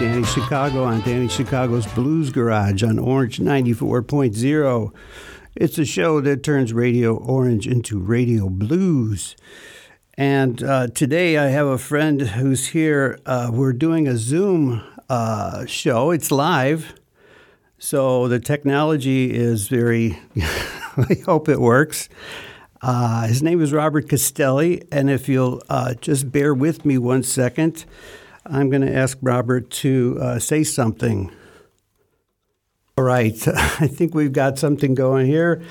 Danny Chicago on Danny Chicago's Blues Garage on Orange 94.0. It's a show that turns Radio Orange into Radio Blues. And uh, today I have a friend who's here. Uh, we're doing a Zoom uh, show, it's live. So the technology is very, I hope it works. Uh, his name is Robert Castelli, and if you'll uh, just bear with me one second, I'm going to ask Robert to uh, say something. All right, I think we've got something going here.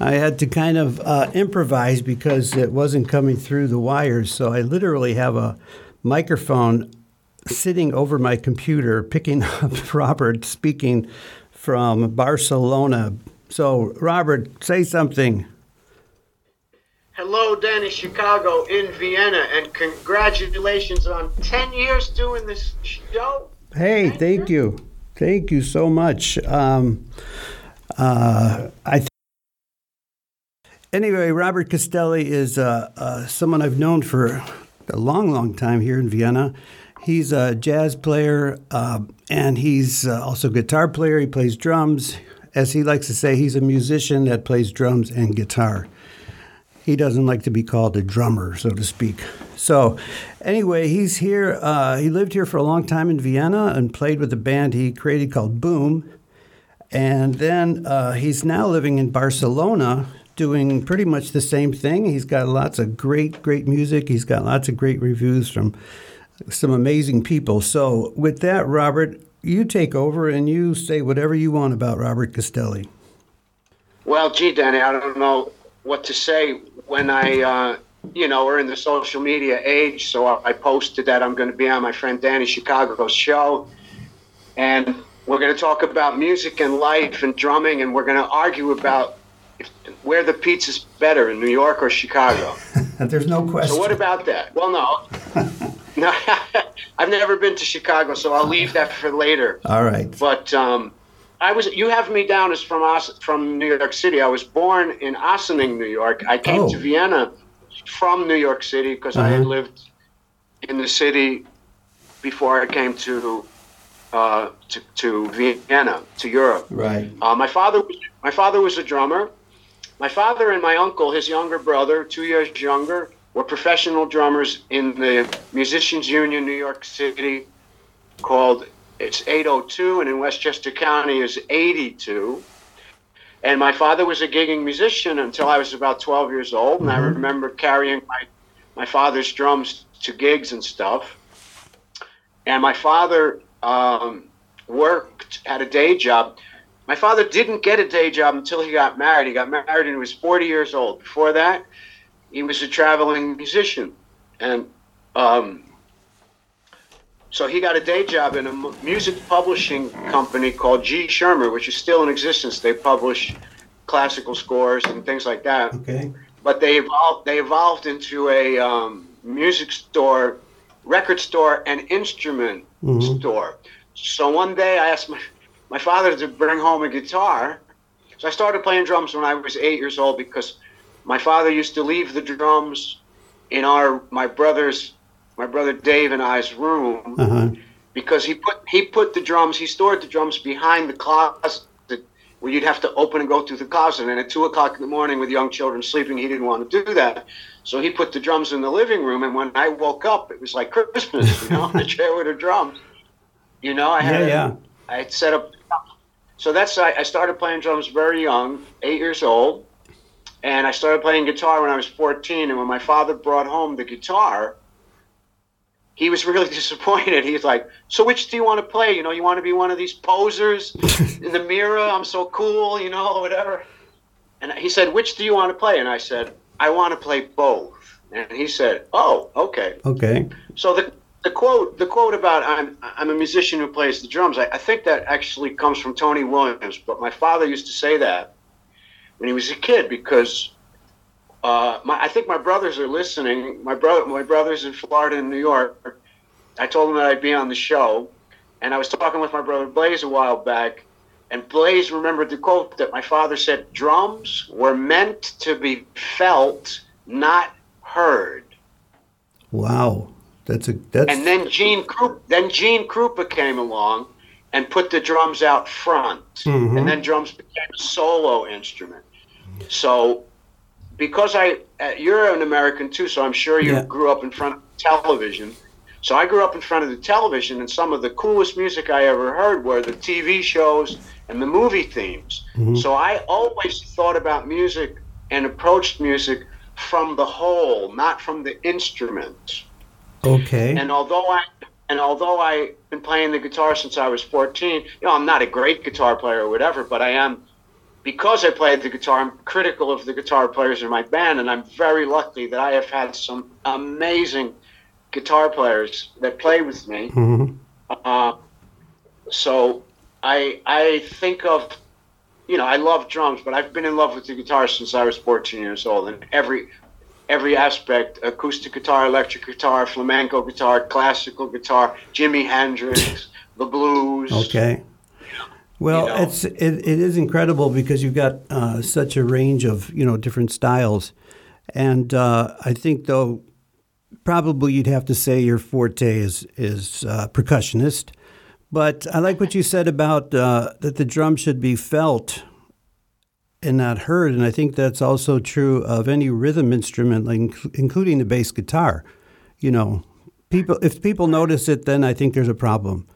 I had to kind of uh, improvise because it wasn't coming through the wires, so I literally have a microphone sitting over my computer, picking up Robert speaking from Barcelona. So, Robert, say something. Hello, Danny Chicago in Vienna, and congratulations on 10 years doing this show. Hey, thank you. Thank you so much. Um, uh, I th- anyway, Robert Castelli is uh, uh, someone I've known for a long, long time here in Vienna. He's a jazz player, uh, and he's uh, also a guitar player. He plays drums. As he likes to say, he's a musician that plays drums and guitar he doesn't like to be called a drummer, so to speak. So, anyway, he's here. Uh, he lived here for a long time in Vienna and played with a band he created called Boom. And then uh, he's now living in Barcelona doing pretty much the same thing. He's got lots of great, great music. He's got lots of great reviews from some amazing people. So, with that, Robert, you take over and you say whatever you want about Robert Castelli. Well, gee, Danny, I don't know what to say when I, uh, you know, we're in the social media age. So I posted that I'm going to be on my friend Danny Chicago's show. And we're going to talk about music and life and drumming. And we're going to argue about if, where the pizza's better in New York or Chicago. There's no question. So what about that? Well, no. no, I've never been to Chicago, so I'll leave that for later. All right. But um, I was. You have me down as from from New York City. I was born in Ossining, New York. I came oh. to Vienna from New York City because uh-huh. I had uh-huh. lived in the city before I came to uh, to, to Vienna to Europe. Right. Uh, my father was my father was a drummer. My father and my uncle, his younger brother, two years younger, were professional drummers in the Musicians Union, New York City, called it's 802, and in Westchester County is 82. And my father was a gigging musician until I was about 12 years old, and mm-hmm. I remember carrying my my father's drums to gigs and stuff. And my father um, worked at a day job. My father didn't get a day job until he got married. He got married and he was 40 years old. Before that, he was a traveling musician. And um, so he got a day job in a music publishing company called G. Schirmer, which is still in existence. They publish classical scores and things like that. Okay. But they evolved. They evolved into a um, music store, record store, and instrument mm-hmm. store. So one day I asked my my father to bring home a guitar. So I started playing drums when I was eight years old because my father used to leave the drums in our my brother's my brother Dave and I's room uh-huh. because he put he put the drums he stored the drums behind the closet where you'd have to open and go through the closet. And at two o'clock in the morning with young children sleeping he didn't want to do that. So he put the drums in the living room. And when I woke up it was like Christmas you know the chair with the drums you know I had yeah, yeah. I had set up so that's I, I started playing drums very young eight years old. And I started playing guitar when I was 14 and when my father brought home the guitar he was really disappointed. He's like, "So which do you want to play? You know, you want to be one of these posers in the mirror? I'm so cool, you know, whatever." And he said, "Which do you want to play?" And I said, "I want to play both." And he said, "Oh, okay." Okay. So the the quote the quote about I'm I'm a musician who plays the drums. I, I think that actually comes from Tony Williams, but my father used to say that when he was a kid because uh, my, I think my brothers are listening. My brother, my brothers in Florida and New York. I told them that I'd be on the show, and I was talking with my brother Blaze a while back, and Blaze remembered the quote that my father said: "Drums were meant to be felt, not heard." Wow. That's a that's. And then Gene Krupa, then Gene Krupa came along and put the drums out front, Mhm. and then drums became a solo instrument. So, because I, uh, you're an American too, so I'm sure you Yeah. grew up in front of television. So I grew up in front of the television, and some of the coolest music I ever heard were the TV shows and the movie themes. Mhm. So I always thought about music and approached music from the whole, not from the instrument. okay. And although I and although I've been playing the guitar since I was 14, you know, I'm not a great guitar player or whatever, but I am because I played the guitar, I'm critical of the guitar players in my band, and I'm very lucky that I have had some amazing guitar players that play with me. Mhm. Uh, so I I think of you know I love drums, but I've been in love with the guitar since I was 14 years old, and every every aspect acoustic guitar, electric guitar, flamenco guitar, classical guitar, Jimi Hendrix, the blues. Okay. Well, You know. it's it, it is incredible because you've got uh, such a range of you know different styles, and uh, I think though probably you'd have to say your forte is is uh, percussionist, but I like what you said about uh, that the drum should be felt and not heard, and I think that's also true of any rhythm instrument, like including the bass guitar. You know, people if people notice it, then I think there's a problem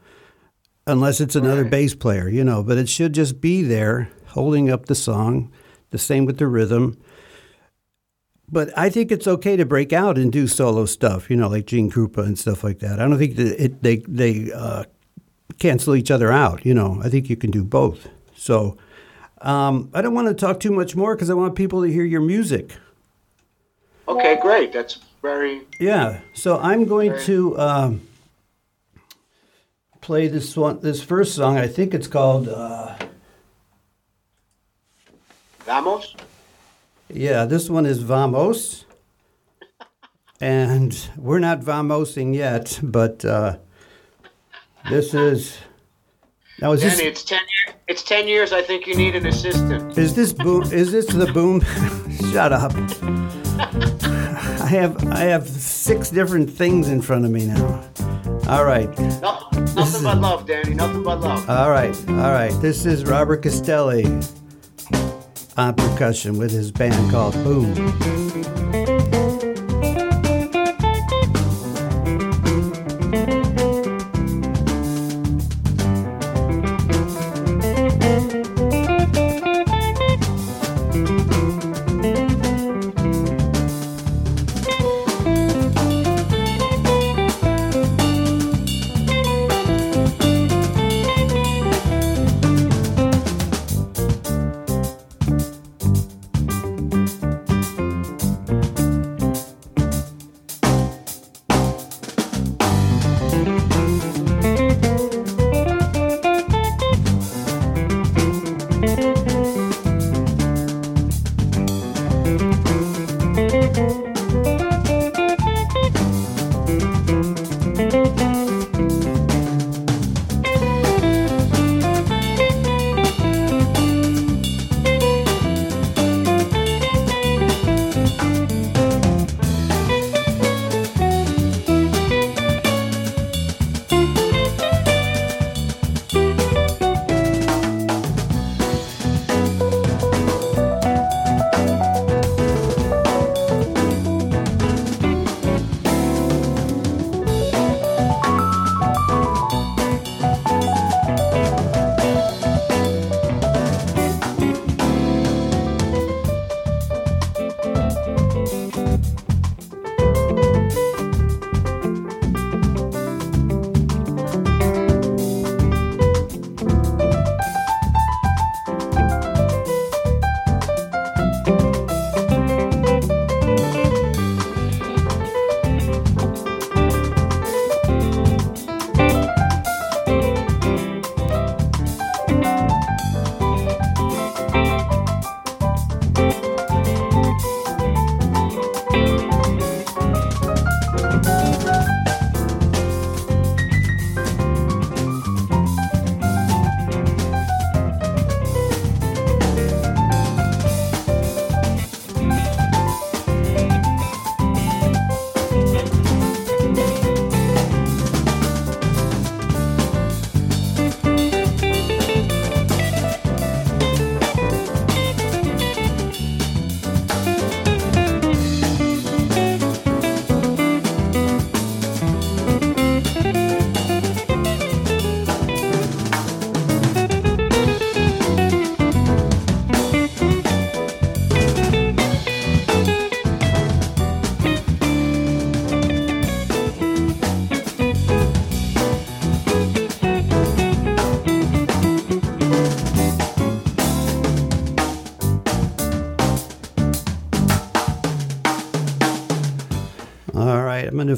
unless it's another Right. bass player, you know, but it should just be there holding up the song. The same with the rhythm. But I think it's okay to break out and do solo stuff, you know, like Gene Krupa and stuff like that. I don't think that it, they they uh, cancel each other out. You know, I think you can do both. So um, I don't want to talk too much more because I want people to hear your music. Okay, great. That's very Yeah. So I'm going Right. to um, play this one, this first song. I think it's called. Uh, vamos. Yeah, this one is Vamos. And we're not Vamosing yet, but uh, this is. Now is Danny, this it's ten. years. It's ten years. I think you need an assistant. is this boom? Is this the boom? Shut up! I have I have six different things in front of me now. All right, No, nothing but love, Danny. Nothing but love. all right, all right. This is Robert Castelli on percussion with his band called Boom.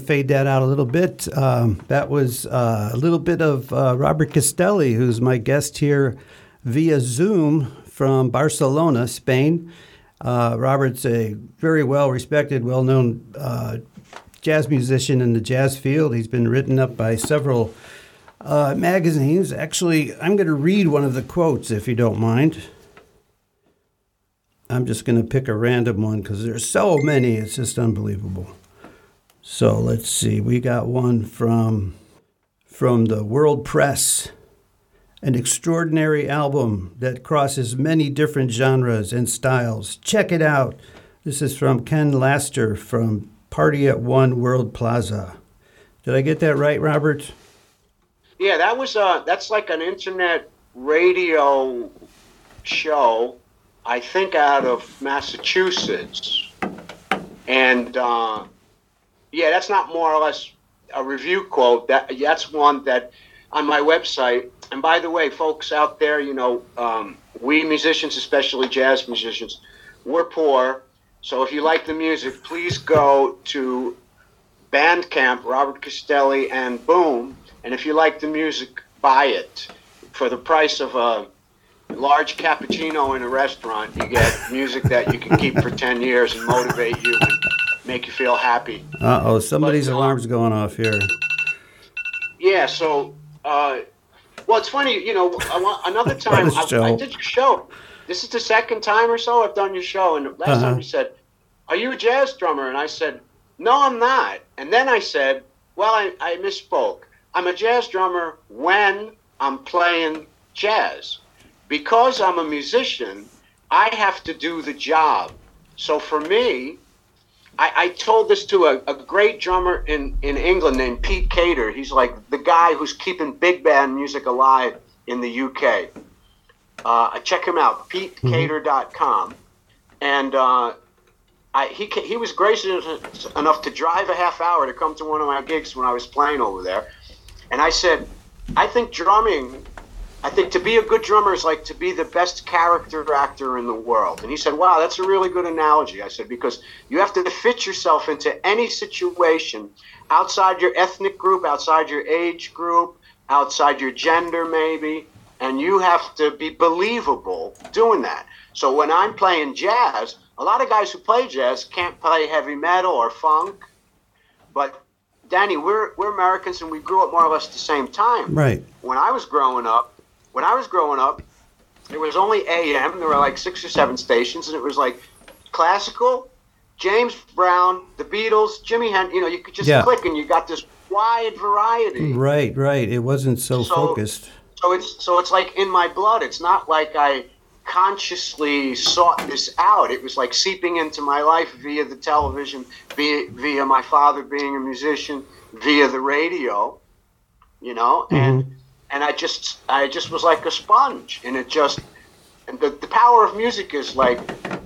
Fade that out a little bit. Um, that was uh, a little bit of uh, Robert Castelli, who's my guest here via Zoom from Barcelona, Spain. Uh, Robert's a very well respected, well known uh, jazz musician in the jazz field. He's been written up by several uh, magazines. Actually, I'm going to read one of the quotes if you don't mind. I'm just going to pick a random one because there's so many, it's just unbelievable. So let's see. We got one from from the World Press. An extraordinary album that crosses many different genres and styles. Check it out. This is from Ken Laster from Party at One World Plaza. Did I get that right, Robert? Yeah, that was uh that's like an internet radio show, I think out of Massachusetts. And uh, yeah, that's not more or less a review quote. That that's one that on my website. And by the way, folks out there, you know, um, we musicians, especially jazz musicians, we're poor. So if you like the music, please go to Bandcamp, Robert Castelli, and Boom. And if you like the music, buy it for the price of a large cappuccino in a restaurant. You get music that you can keep for ten years and motivate you and make you feel happy. Uh oh, somebody's but, uh, alarm's going off here. Yeah, so uh, well, it's funny, you know. Another time I, I, did your show. This is the second time or so I've done your show, and last uh-huh. time you said, "Are you a jazz drummer?" And I said, "No, I'm not." And then I said, "Well, I, I misspoke. I'm a jazz drummer when I'm playing jazz, because I'm a musician. I have to do the job. So for me, I, I told this to a, a, great drummer in, in England named Pete Cater. He's like the guy who's keeping big band music alive in the UK. Uh, check him out, petecater.com. And uh, I, he, he was gracious enough to drive a half hour to come to one of my gigs when I was playing over there. And I said, I think drumming I think to be a good drummer is like to be the best character actor in the world. And he said, Wow, that's a really good analogy. I said, Because you have to fit yourself into any situation outside your ethnic group, outside your age group, outside your gender, maybe. And you have to be believable doing that. So when I'm playing jazz, a lot of guys who play jazz can't play heavy metal or funk. But Danny, we're, we're Americans and we grew up more or less at the same time. Right. When I was growing up, when I was growing up, it was only AM. There were like six or seven stations, and it was like classical, James Brown, the Beatles, Jimi Hendrix. You know, you could just yeah. click, and you got this wide variety. Right, right. It wasn't so, so focused. So it's so it's like in my blood. It's not like I consciously sought this out. It was like seeping into my life via the television, via, via my father being a musician, via the radio. You know, and. Mm-hmm and I just I just was like a sponge, and it just and the, the power of music is like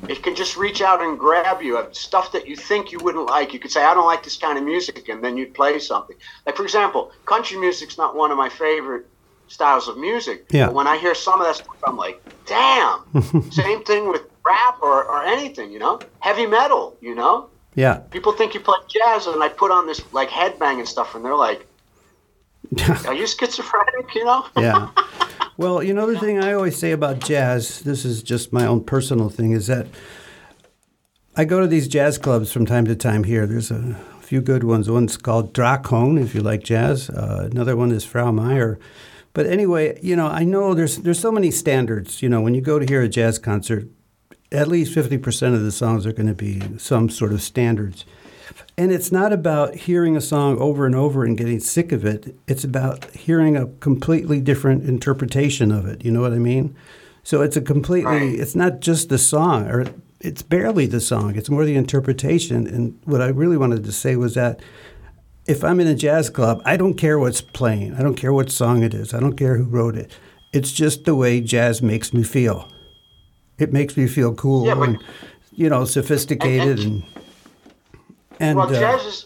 it can just reach out and grab you of stuff that you think you wouldn't like. You could say I don't like this kind of music, and then you'd play something. Like for example, country music's not one of my favorite styles of music. Yeah. But when I hear some of that stuff, I'm like, damn. Same thing with rap or, or anything, you know, heavy metal, you know. Yeah. People think you play jazz, and I put on this like headbang and stuff, and they're like, Are you schizophrenic? You know? yeah. Well, you know the thing I always say about jazz. This is just my own personal thing. Is that I go to these jazz clubs from time to time here. There's a few good ones. One's called Drakon, if you like jazz. Uh, another one is Frau Meyer. But anyway, you know, I know there's there's so many standards. You know, when you go to hear a jazz concert, at least fifty percent of the songs are going to be some sort of standards. And it's not about hearing a song over and over and getting sick of it. It's about hearing a completely different interpretation of it. You know what I mean? So it's a completely, right. it's not just the song, or it's barely the song, it's more the interpretation. And what I really wanted to say was that if I'm in a jazz club, I don't care what's playing, I don't care what song it is, I don't care who wrote it. It's just the way jazz makes me feel. It makes me feel cool yeah, and, you know, sophisticated and, and and well, uh, jazz is.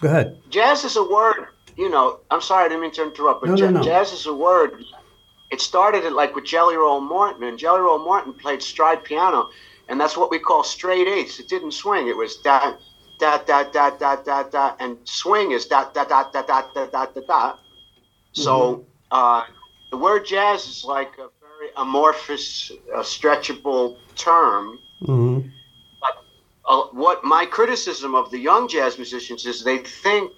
Go ahead. Jazz is a word. You know, I'm sorry, I didn't mean to interrupt, but no, j- no, no. jazz is a word. It started it like with Jelly Roll Morton, and Jelly Roll Morton played stride piano, and that's what we call straight eighths. It didn't swing. It was da da da da da da da, and swing is da da da da da da da da da. So uh, the word jazz is like a very amorphous, uh, stretchable term. Mm-hmm. My criticism of the young jazz musicians is they think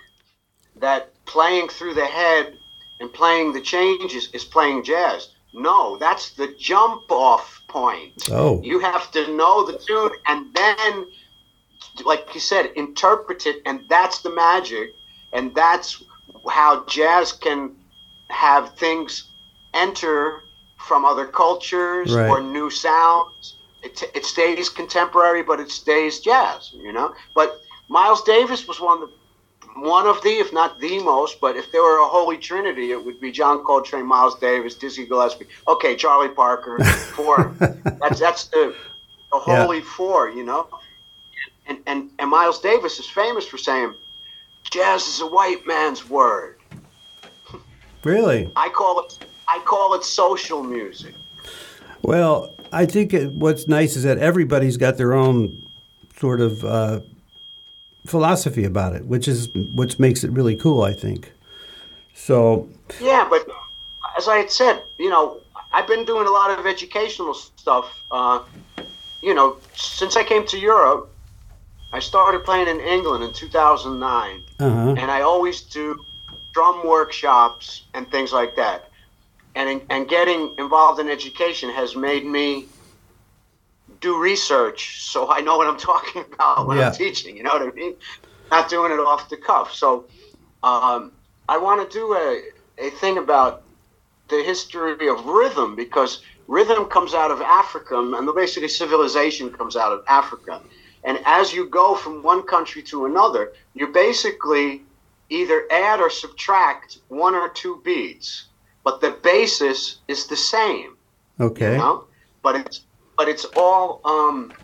that playing through the head and playing the changes is playing jazz. No, that's the jump off point. Oh. You have to know the tune and then, like you said, interpret it, and that's the magic. And that's how jazz can have things enter from other cultures Right. or new sounds. It, it stays contemporary, but it stays jazz, you know? But Miles Davis was one of the one of the, if not the most, but if there were a holy trinity, it would be John Coltrane, Miles Davis, Dizzy Gillespie. Okay, Charlie Parker, four. that's that's the, the Yeah. holy four, you know. And, and and Miles Davis is famous for saying, "Jazz is a white man's word." Really? I call it I call it social music. Well, I think it, what's nice is that everybody's got their own sort of uh, philosophy about it, which is which makes it really cool. I think. So Yeah, but as I had said, you know, I've been doing a lot of educational stuff. Uh, you know, since I came to Europe, I started playing in England in 2009, uh huh. and I always do drum workshops and things like that. And and getting involved in education has made me do research, so I know what I'm talking about when Yeah. I'm teaching. You know what I mean? Not doing it off the cuff. So um, I want to do a, a thing about the history of rhythm because rhythm comes out of Africa, and basically civilization comes out of Africa. And as you go from one country to another, you basically either add or subtract one or two beats, but the basis is the same Okay. you know? But it's but it's all um,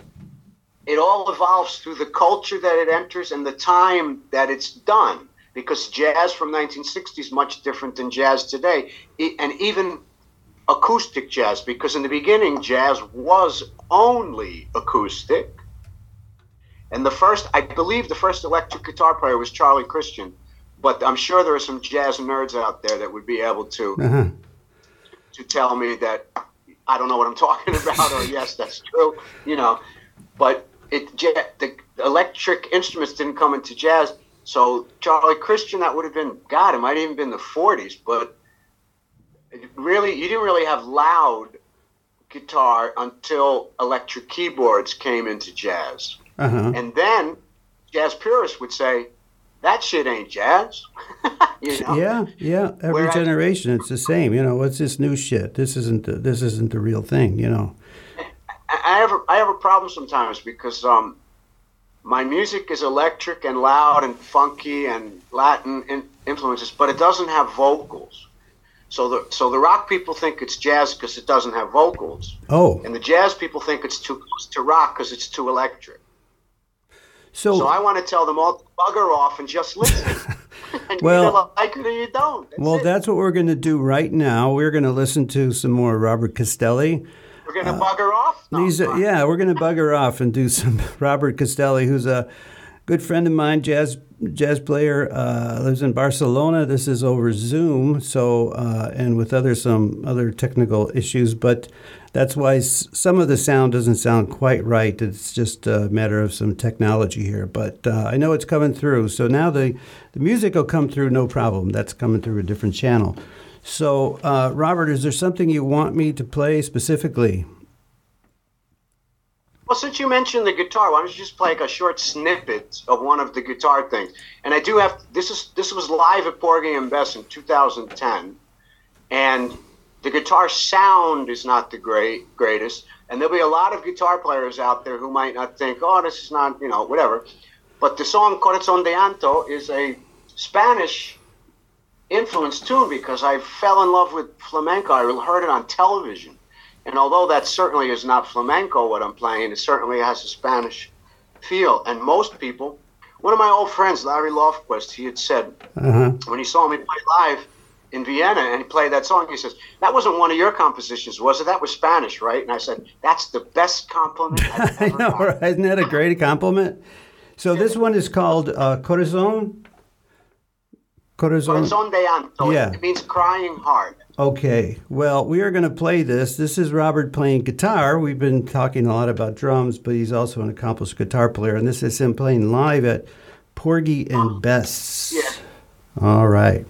it all evolves through the culture that it enters and the time that it's done. Because jazz from 1960 is much different than jazz today, and even acoustic jazz. Because in the beginning, jazz was only acoustic. And the first, I believe, the first electric guitar player was Charlie Christian. But I'm sure there are some jazz nerds out there that would be able to Uh huh. to tell me that I don't know what I'm talking about, or yes, that's true, you know. But it the electric instruments didn't come into jazz, so Charlie Christian that would have been God, it might have even been the 40s, but really you didn't really have loud guitar until electric keyboards came into jazz, Uh huh. and then jazz purists would say that shit ain't jazz, you know. Yeah, yeah. Every Whereas- generation, it's the same. You know, what's this new shit? This isn't the, this isn't the real thing. You know. I I have a, I have a problem sometimes because um, my music is electric and loud and funky and Latin in, influences, but it doesn't have vocals. So the so the rock people think it's jazz because it doesn't have vocals, Oh, and the jazz people think it's too close to rock because it's too electric. So, So I want to tell them all to bugger off and just listen. and Well- like it or you don't. That's well, it. that's what we're going to do right now. We're going to listen to some more Robert Castelli. we're gonna bugger off. No, These, are, yeah, we're going to bugger off and do some Robert Castelli, who's a good friend of mine, jazz jazz player, uh, lives in Barcelona. This is over Zoom, so uh, and with other some other technical issues, but that's why some of the sound doesn't sound quite right. It's just a matter of some technology here, but uh, I know it's coming through. So now the the music will come through, no problem. That's coming through a different channel. So, uh, Robert, is there something you want me to play specifically? Well, since you mentioned the guitar, why don't you just play like a short snippet of one of the guitar things? And I do have this is this was live at Porgy and Bess in 2010, and the guitar sound is not the great greatest. And there'll be a lot of guitar players out there who might not think, oh, this is not you know whatever. But the song "Corazón de Llanto" is a Spanish influenced tune because I fell in love with flamenco. I heard it on television. And although that certainly is not flamenco, what I'm playing, it certainly has a Spanish feel. And most people, one of my old friends, Larry Lofquist, he had said Uh huh. when he saw me play live in Vienna and he played that song, he says, That wasn't one of your compositions, was it? That was Spanish, right? And I said, That's the best compliment I've I know, right? Isn't that a great compliment? So this one is called uh, Corazon. Corazon. Corazon de Llanto. Yeah. It means crying heart. Okay, well, we are going to play this. This is Robert playing guitar. We've been talking a lot about drums, but he's also an accomplished guitar player, and this is him playing live at Porgy and Bess. Yeah. All right.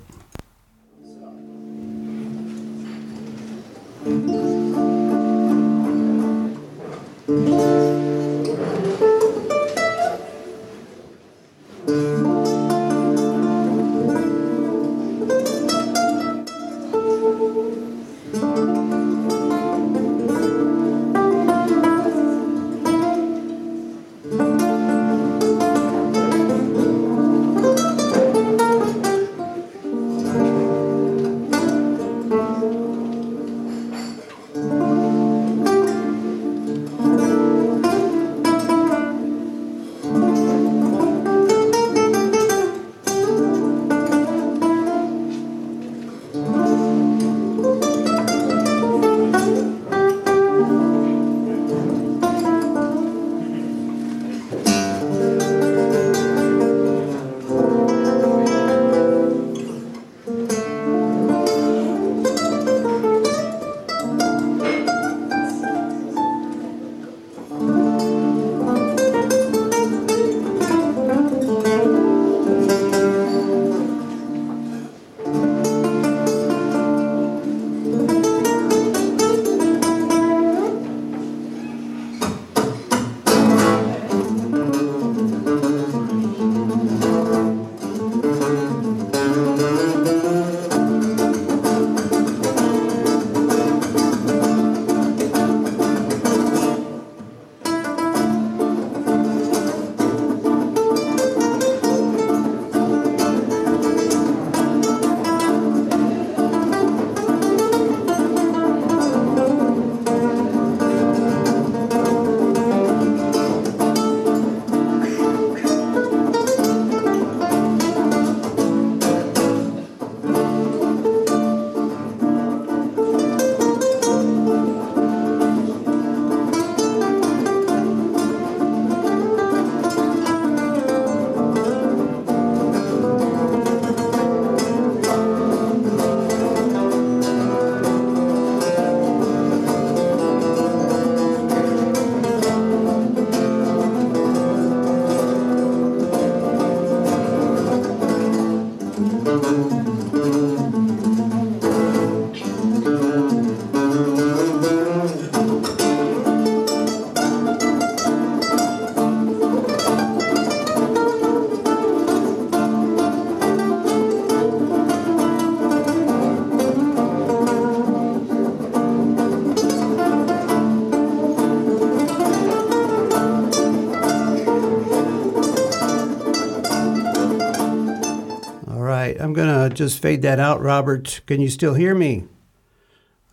Just fade that out, Robert. Can you still hear me?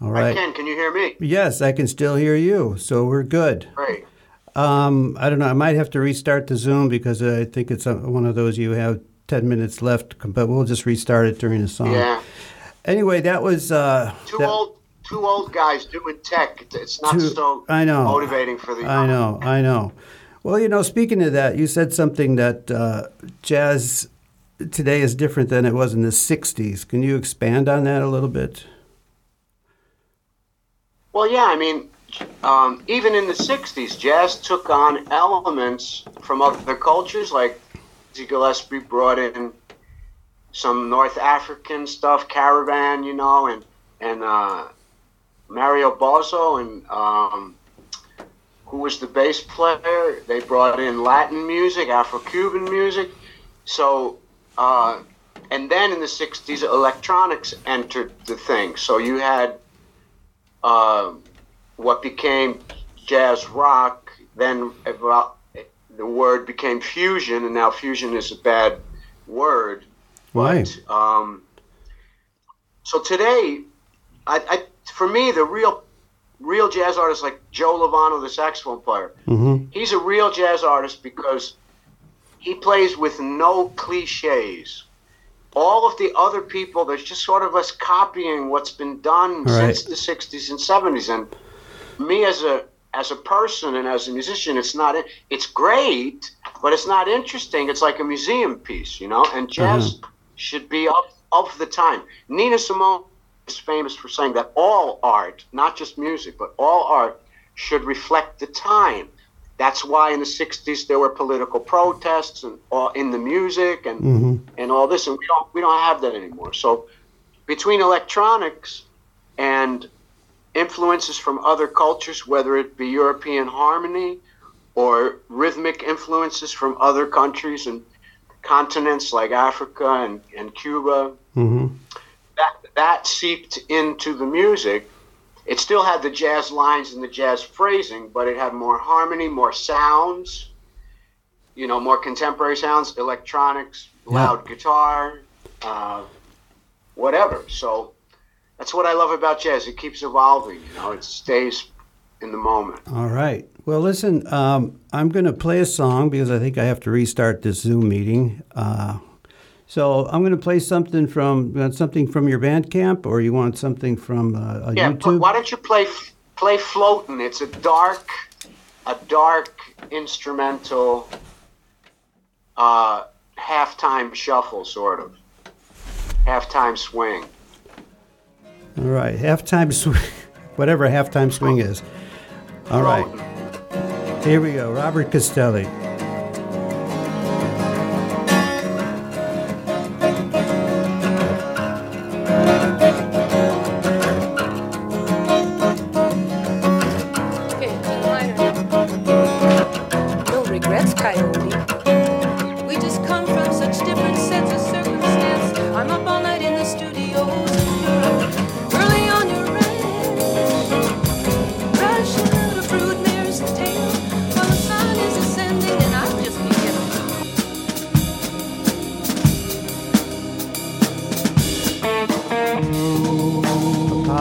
All right. I can. Can you hear me? Yes, I can still hear you. So we're good. Great. Um, I don't know. I might have to restart the Zoom because I think it's uh one of those you have 10 minutes left, but we'll just restart it during the song. Yeah. Anyway, that was. Uh, Two that- old two old guys doing tech. It's not Two- so I know. motivating for the I know, I know. Well, you know, speaking of that, you said something that uh, jazz today is different than it was in the 60s. Can you expand on that a little bit? Well, yeah, I mean, um, even in the 60s, jazz took on elements from other cultures. Like Dizzy Gillespie brought in some North African stuff, Caravan, you know, and, and uh, Mario Bauzá, and um, who was the bass player. They brought in Latin music, Afro Cuban music. So, uh, and then in the 60s, electronics entered the thing. So you had uh, what became jazz rock, then about, the word became fusion, and now fusion is a bad word. Why? But, um, so today, I, I, for me, the real, real jazz artists like Joe Lovano, the saxophone player, Mm-hmm. he's a real jazz artist because he plays with no cliches. All of the other people, they're just sort of us copying what's been done Right. since the '60s and '70s. And me, as a as a person and as a musician, it's not. It's great, but it's not interesting. It's like a museum piece, you know. And jazz Uh-huh. should be of of the time. Nina Simone is famous for saying that all art, not just music, but all art should reflect the time. That's why in the '60s there were political protests and all in the music and hmm and all this, and we don't we don't have that anymore. So between electronics and influences from other cultures, whether it be European harmony or rhythmic influences from other countries and continents like Africa and, and Cuba, hmm that that seeped into the music. It still had the jazz lines and the jazz phrasing, but it had more harmony, more sounds, you know, more contemporary sounds, electronics, loud guitar, uh, whatever. So that's what I love about jazz. It keeps evolving, you know, it stays in the moment. All right. Well, listen, um, I'm going to play a song because I think I have to restart this Zoom meeting. Uh, so I'm going to play something from something from your Bandcamp, or you want something from uh, Yeah, YouTube? why don't you play play floating? It's a dark, a dark instrumental, uh, halftime shuffle, sort of halftime swing. All right, halftime swing, whatever halftime swing is. All right, here we go. Robert Castelli.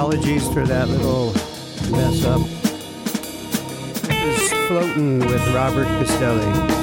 Apologies for that little mess up. Floating with Robert Castelli.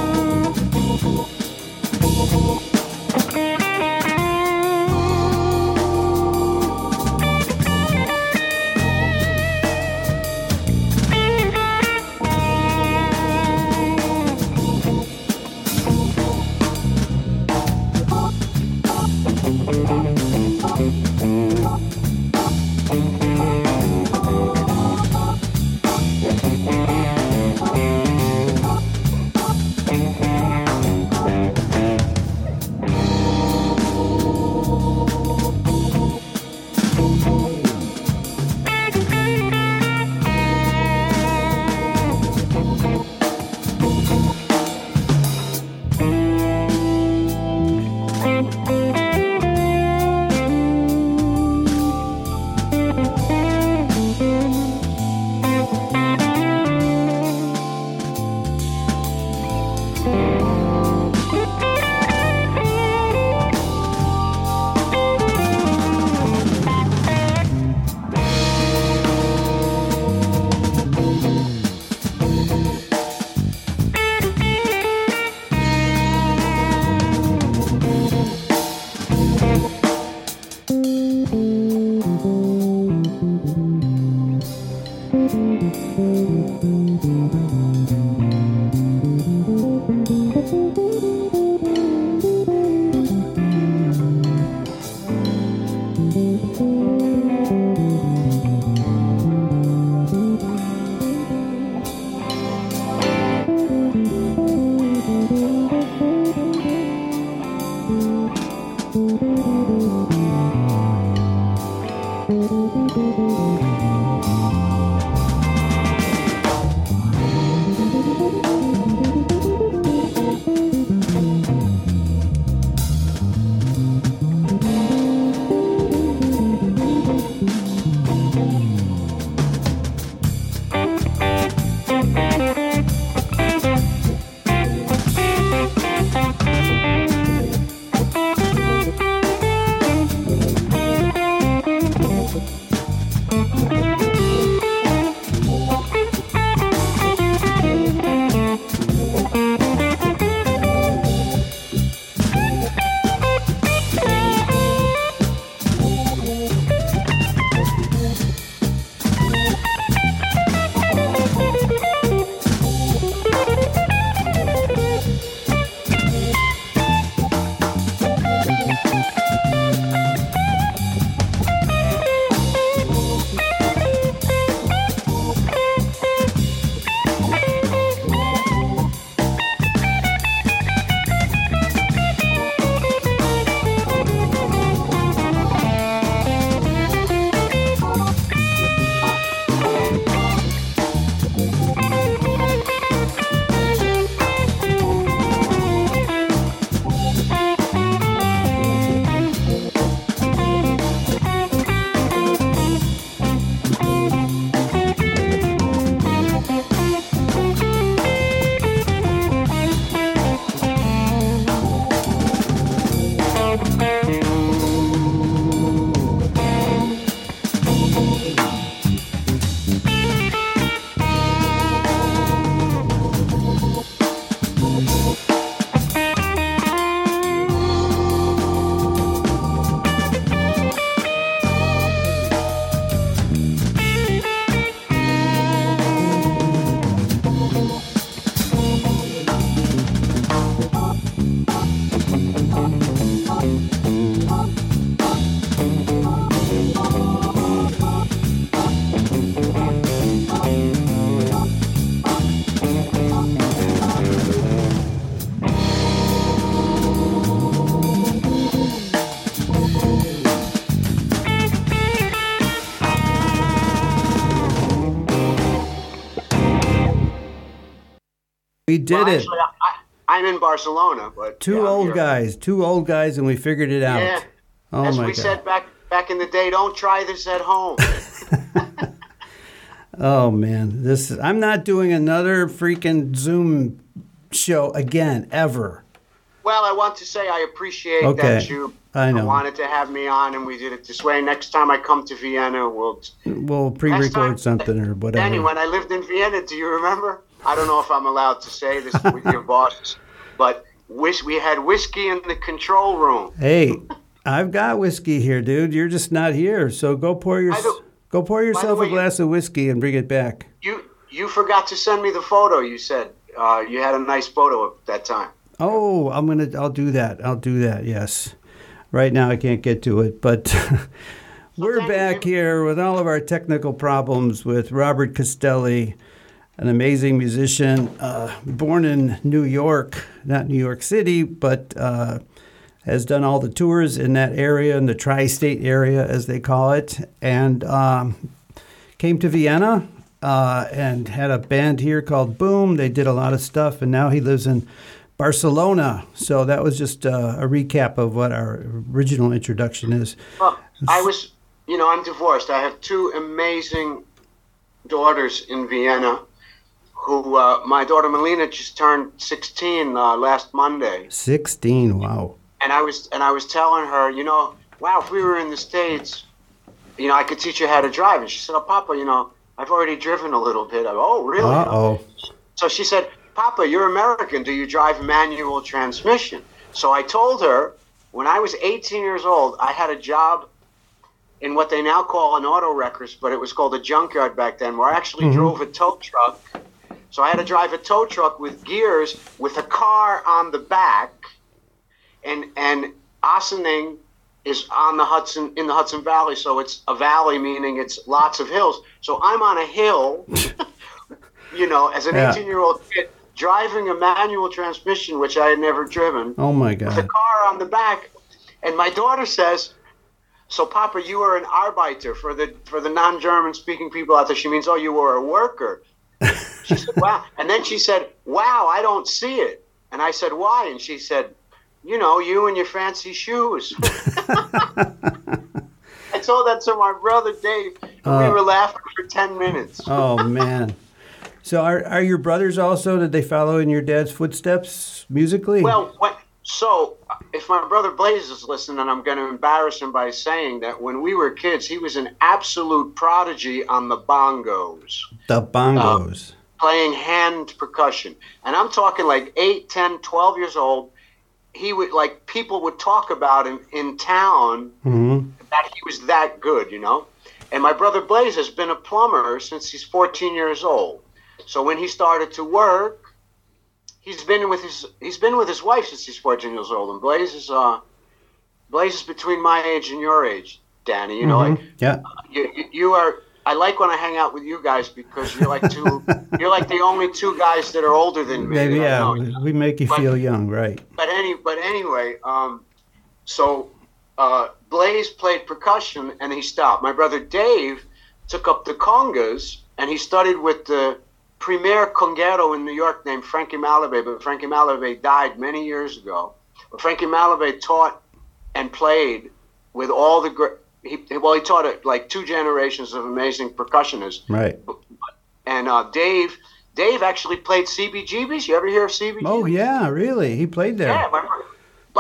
We did Well, it. actually, I, I'm in Barcelona, but Two yeah, old guys, two old guys, and we figured it out. Yeah. Oh As my we god. said back back in the day, don't try this at home. Oh man, this is, I'm not doing another freaking Zoom show again ever. well, I want to say I appreciate Okay. that you I know. wanted to have me on, and we did it this way. Next time I come to Vienna, we'll. We'll pre-record time- something or whatever. Danny, when I lived in Vienna, do you remember? I don't know if I'm allowed to say this with your bosses, but whis- we had whiskey in the control room. Hey, I've got whiskey here, dude. You're just not here. So go pour your go pour yourself way, a you- glass of whiskey and bring it back. You you forgot to send me the photo. You said uh, you had a nice photo at that time. Oh, I'm gonna. I'll do that. I'll do that. Yes. Right now I can't get to it, but we're back here with all of our technical problems with Robert Castelli, an amazing musician, uh, born in New York, not New York City, but uh, has done all the tours in that area, in the tri-state area, as they call it, and um, came to Vienna uh, and had a band here called Boom. They did a lot of stuff, and now he lives in Barcelona. So that was just uh, a recap of what our original introduction is. Well, I was, you know, I'm divorced. I have two amazing daughters in Vienna. Who uh, my daughter Melina just turned 16 uh, last Monday, 16, wow. and I was and I was telling her, you know, wow, if we were in the states, you know, I could teach you how to drive. And she said, oh, Papa, you know, I've already driven a little bit. I go, oh, really? Uh oh. So she said, Papa, you're American. Do you drive manual transmission? So I told her when I was 18 years old, I had a job in what they now call an auto wreckers, but it was called a junkyard back then, where I actually drove a tow truck. So I had to drive a tow truck with gears with a car on the back, and and Ossining is on the Hudson in the Hudson Valley, so it's a valley meaning it's lots of hills. So I'm on a hill, you know, as an Yeah. 18 year old kid driving a manual transmission, which I had never driven, Oh my god! with a car on the back, and my daughter says. So, Papa, you were an Arbeiter for the for the non-German speaking people out there. She means, oh, you were a worker. She said, wow. And then she said, wow, I don't see it. And I said, why? And she said, you know, you and your fancy shoes. I told that to my brother Dave, and we uh, were laughing for 10 minutes. Oh man. So are are your brothers also? Did they follow in your dad's footsteps musically? Well, what, so if my brother Blaze is listening, I'm going to embarrass him by saying that when we were kids, he was an absolute prodigy on the bongos. the bongos. playing hand percussion. And I'm talking like 8, 10, 12 years old. He would, like, people would talk about him in town hmm that he was that good, you know? And my brother Blaze has been a plumber since he's 14 years old. So when he started to work, he's been with his he's been with his wife since he's 14 years old. And Blaze is uh Blaze is between my age and your age, Danny. You know, like Yeah. you, you- you are I like when I hang out with you guys because you're like two you're like the only two guys that are older than me. Maybe yeah. know. We, we make you But- feel young, right? But any but anyway, um, so uh, Blaze played percussion and he stopped. My brother Dave took up the congas and he studied with the premier conguero in New York named Frankie Malabé. But Frankie Malabé died many years ago. But Frankie Malabé taught and played with all the great. He, well, he taught it like two generations of amazing percussionists. Right. And uh, Dave, Dave actually played CBGBs. You ever hear of CBGBs? Oh yeah, really? He played there. Yeah, my,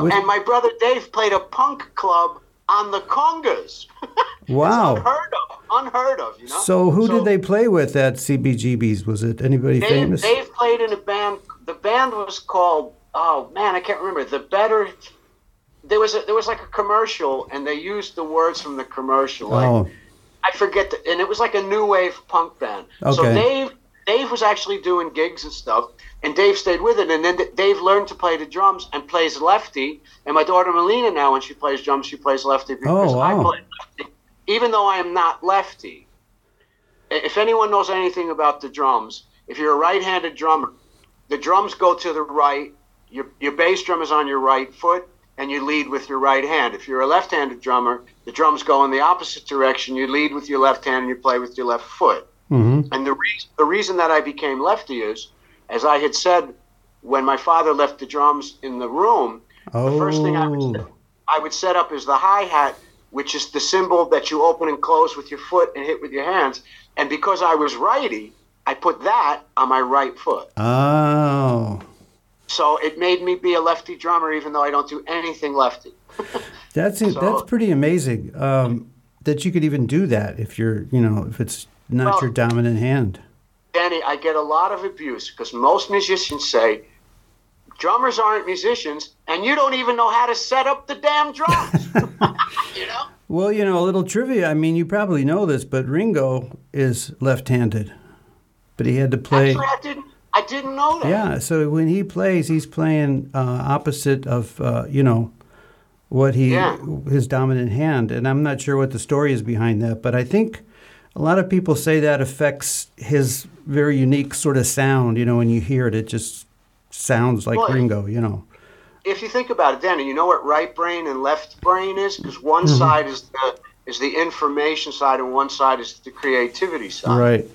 With- and my brother Dave played a punk club on the congas. Wow. unheard of, unheard of. You know. So who did they play with at CBGB's? Was it anybody Dave, famous? Dave played in a band. The band was called. Oh man, I can't remember. The better. There was a, there was like a commercial, and they used the words from the commercial. Like, oh, I forget, the, and it was like a new wave punk band. Okay. So Dave, Dave was actually doing gigs and stuff, and Dave stayed with it. And then Dave learned to play the drums and plays lefty. And my daughter Melina now, when she plays drums, she plays lefty because Oh, I play lefty, even though I am not lefty. If anyone knows anything about the drums, if you're a right-handed drummer, the drums go to the right. Your your bass drum is on your right foot, and you lead with your right hand. If you're a left-handed drummer, the drums go in the opposite direction. You lead with your left hand, and you play with your left foot. hmm And the reason the reason that I became lefty is, as I had said when my father left the drums in the room, Oh, the first thing I would, set, I would set up is the hi hat, which is the cymbal that you open and close with your foot and hit with your hands. And because I was righty, I put that on my right foot. oh, So it made me be a lefty drummer, even though I don't do anything lefty. that's it. that's pretty amazing. Um, that you could even do that if you're, you know, if it's not Well- your dominant hand. Danny, I get a lot of abuse because most musicians say drummers aren't musicians, and you don't even know how to set up the damn drums. you know? Well, you know, a little trivia. I mean, you probably know this, but Ringo is left-handed, but he had to play. Actually, I didn't. I didn't know that. Yeah, so when he plays, he's playing uh, opposite of uh, you know what he Yeah. his dominant hand, and I'm not sure what the story is behind that, but I think a lot of people say that affects his very unique sort of sound. You know, when you hear it, it just sounds like Well, Ringo. You know. If you think about it, Danny, you know what right brain and left brain is? Because one Mm-hmm. side is the is the information side, and one side is the creativity side. Right.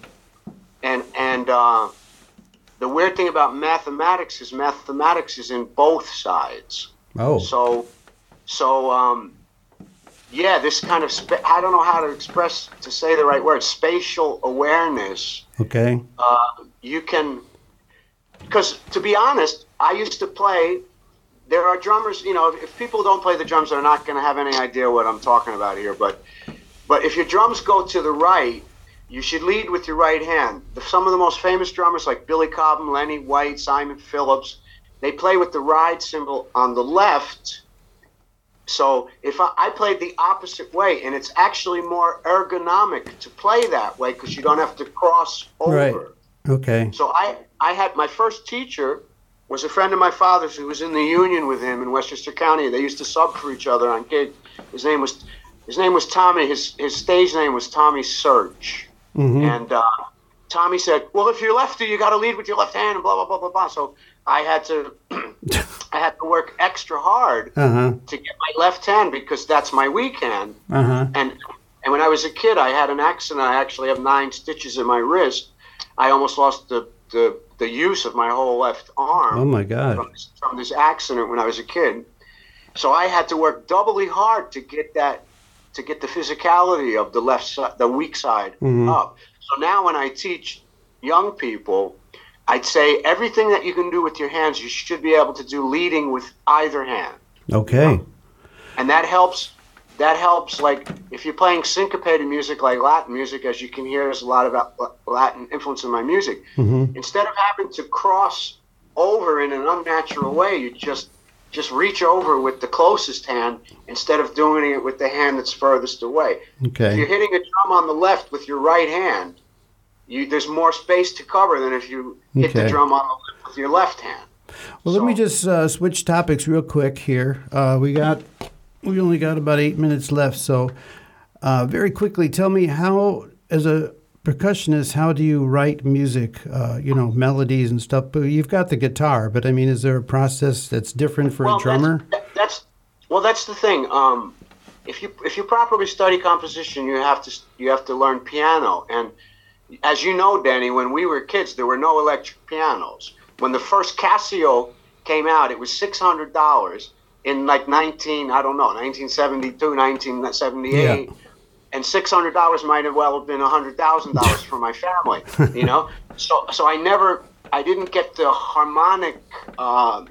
and and uh, the weird thing about mathematics is mathematics is in both sides. Oh. So, so um, yeah, this kind of spa- I don't know how to express to say the right word. Spatial awareness. Okay. Uh, you can, because to be honest, I used to play. There are drummers, you know. If, if people don't play the drums, they're not going to have any idea what I'm talking about here. But, but if your drums go to the right, you should lead with your right hand. The, some of the most famous drummers, like Billy Cobham, Lenny White, Simon Phillips, they play with the ride cymbal on the left. So if I, I played the opposite way, and it's actually more ergonomic to play that way because you don't have to cross over. Right. Okay. So I, I had my first teacher was a friend of my father's who was in the union with him in Westchester County. They used to sub for each other on gigs. His name was his name was Tommy. His his stage name was Tommy Search. Mm-hmm. And uh, Tommy said, "Well, if you're lefty, you got to lead with your left hand," and blah blah blah blah blah. So I had to I had to work extra hard Uh huh. to get my left hand because that's my weak hand. Uh huh. And and when I was a kid, I had an accident. I actually have nine stitches in my wrist. I almost lost the the, the use of my whole left arm Oh my God. from, this, from this accident when I was a kid. So I had to work doubly hard to get that to get the physicality of the left side, the weak side Mhm. up. So now when I teach young people, I'd say everything that you can do with your hands, you should be able to do leading with either hand Okay. and that helps that helps like if you're playing syncopated music like latin music as you can hear there's a lot of latin influence in my music Mm-hmm. instead of having to cross over in an unnatural way you just just reach over with the closest hand instead of doing it with the hand that's furthest away Okay. if you're hitting a drum on the left with your right hand you there's more space to cover than if you hit the drum on the with your left hand Well, let me just uh, switch topics real quick here. Uh, we got we only got about eight minutes left, so uh, very quickly, tell me how, as a percussionist, how do you write music? Uh, you know, melodies and stuff. But you've got the guitar, but I mean, is there a process that's different for a drummer? that- That's, well, that's the thing. Um, if you if you properly study composition, you have to you have to learn piano. And as you know, Danny, when we were kids, there were no electric pianos. When the first Casio came out, it was six hundred dollars in like nineteen I don't know 1972, 1978. Yeah. And six hundred dollars might have well have been hundred thousand dollars for my family, you know. So, so I never, I didn't get the harmonic, uh,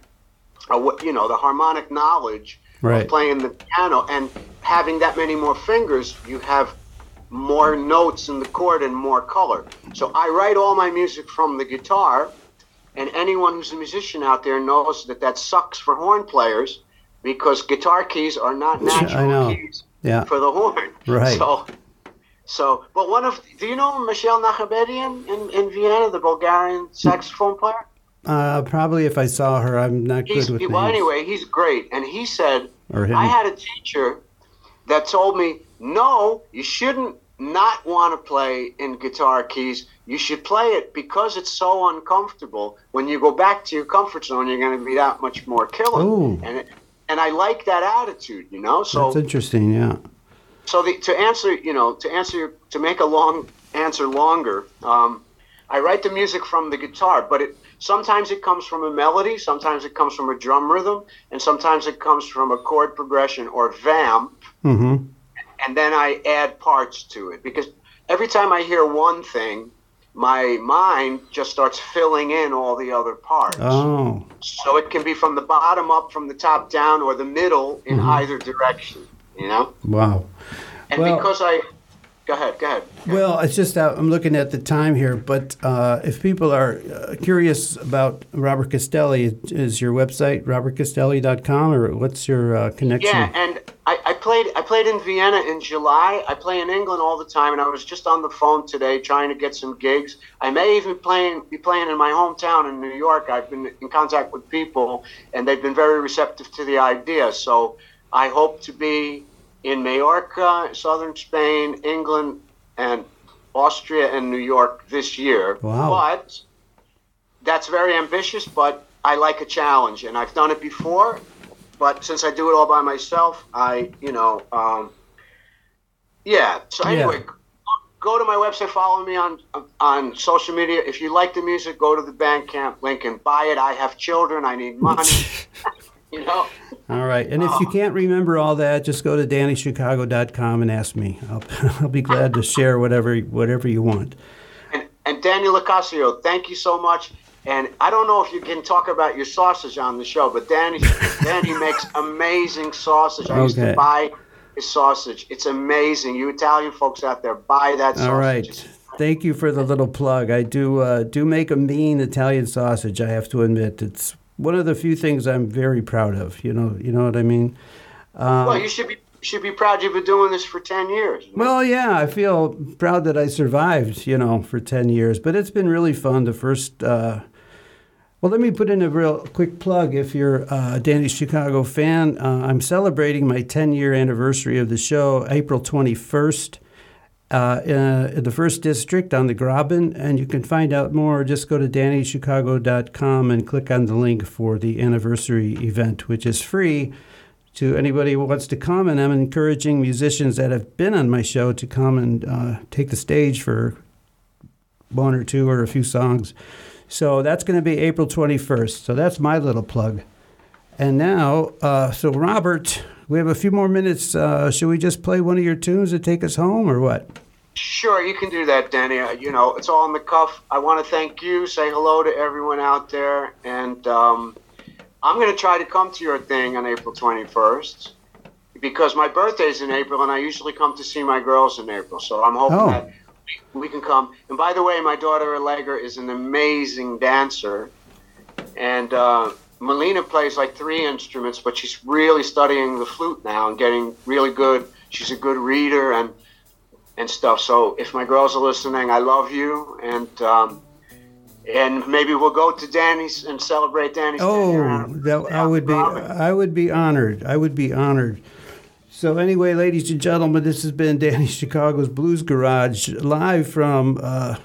what- you know, the harmonic knowledge Right. of playing the piano and having that many more fingers. You have more notes in the chord and more color. So I write all my music from the guitar, and anyone who's a musician out there knows that that sucks for horn players because guitar keys are not I natural keys Yeah. for the horn. Right. So, so, but one of, do you know Michel Nachabedian in, in Vienna, the Bulgarian saxophone player? Uh, probably if I saw her, I'm not He's, good with names. well, anyway, he's great. And he said, I had a teacher that told me, no, you shouldn't not want to play in guitar keys. You should play it because it's so uncomfortable. When you go back to your comfort zone, you're going to be that much more killer. Ooh. And it, and I like that attitude, you know. So That's interesting. Yeah. so the, to answer, you know, to answer your, to make a long answer longer, um, I write the music from the guitar, but it sometimes it comes from a melody, sometimes it comes from a drum rhythm, and sometimes it comes from a chord progression or vamp. Mm-hmm. And then I add parts to it because every time I hear one thing, my mind just starts filling in all the other parts. Oh, So it can be from the bottom up, from the top down, or the middle in mm-hmm. either direction. You know, wow. and Well- because I, go ahead, go ahead. Well, it's just I'm looking at the time here, but uh, if people are uh, curious about Robert Castelli, is your website robertcastelli.com or what's your uh, connection? Yeah, and I, I played I played in Vienna in July. I play in England all the time, and I was just on the phone today trying to get some gigs. I may even playing be playing in my hometown in New York. I've been in contact with people, and they've been very receptive to the idea. So I hope to be in Majorca, southern Spain, England, and Austria and New York this year. Wow. But that's very ambitious, but I like a challenge, and I've done it before. But since I do it all by myself, I, you know, um, yeah. So Yeah. anyway, go to my website, follow me on on social media. If you like the music, go to the Bandcamp link and buy it. I have children. I need money. you know. All right. And if you can't remember all that, just go to DannyChicago.com and ask me. I'll, I'll be glad to share whatever whatever you want. And, and Daniel Lacasio, thank you so much. And I don't know if you can talk about your sausage on the show, but Danny Danny makes amazing sausage. I used to buy his sausage. It's amazing. You Italian folks out there, buy that sausage. All right. Thank you for the little plug. I do uh, do make a mean Italian sausage. I have to admit, it's one of the few things I'm very proud of. You know, you know what I mean. well, you should be should be proud you've been doing this for ten years. Well, yeah, I feel proud that I survived, you know, for 10 years. But it's been really fun. The first, uh, well, let me put in a real quick plug. If you're a Danny Chicago fan, uh, I'm celebrating my 10 year anniversary of the show April 21st. Uh, in the first district on the Graben, and you can find out more. Just go to DannyChicago.com and click on the link for the anniversary event, which is free to anybody who wants to come. And I'm encouraging musicians that have been on my show to come and uh, take the stage for one or two or a few songs. So that's going to be April 21st. So that's my little plug. And now, uh, so Robert, we have a few more minutes. Uh, should we just play one of your tunes to take us home or what? Sure, you can do that, Danny. Uh, You know, it's all on the cuff. I want to thank you. Say hello to everyone out there, and um, I'm going to try to come to your thing on April 21st because my birthday's in April, and I usually come to see my girls in April. So I'm hoping Oh. that we, we can come. And by the way, my daughter Allegra is an amazing dancer, and uh, Melina plays like three instruments, but she's really studying the flute now and getting really good. She's a good reader and and stuff. So if my girls are listening, I love you, and um, and maybe we'll go to Danny's and celebrate Danny's. Oh, that, I would be, I would be honored. I would be honored. So anyway, ladies and gentlemen, this has been Danny Chicago's Blues Garage live from, uh,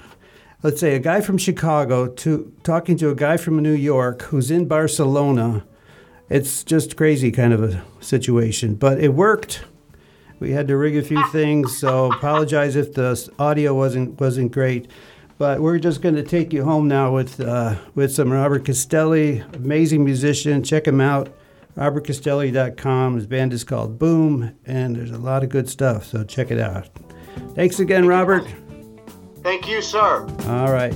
let's say, a guy from Chicago to talking to a guy from New York who's in Barcelona. It's just crazy kind of a situation, but it worked. We had to rig a few things, so apologize if the audio wasn't wasn't great. But we're just going to take you home now with uh, with some Robert Castelli, amazing musician. Check him out, robertcastelli.com. His band is called Boom, and there's a lot of good stuff. So check it out. Thanks again, Robert. Thank you, sir. All right.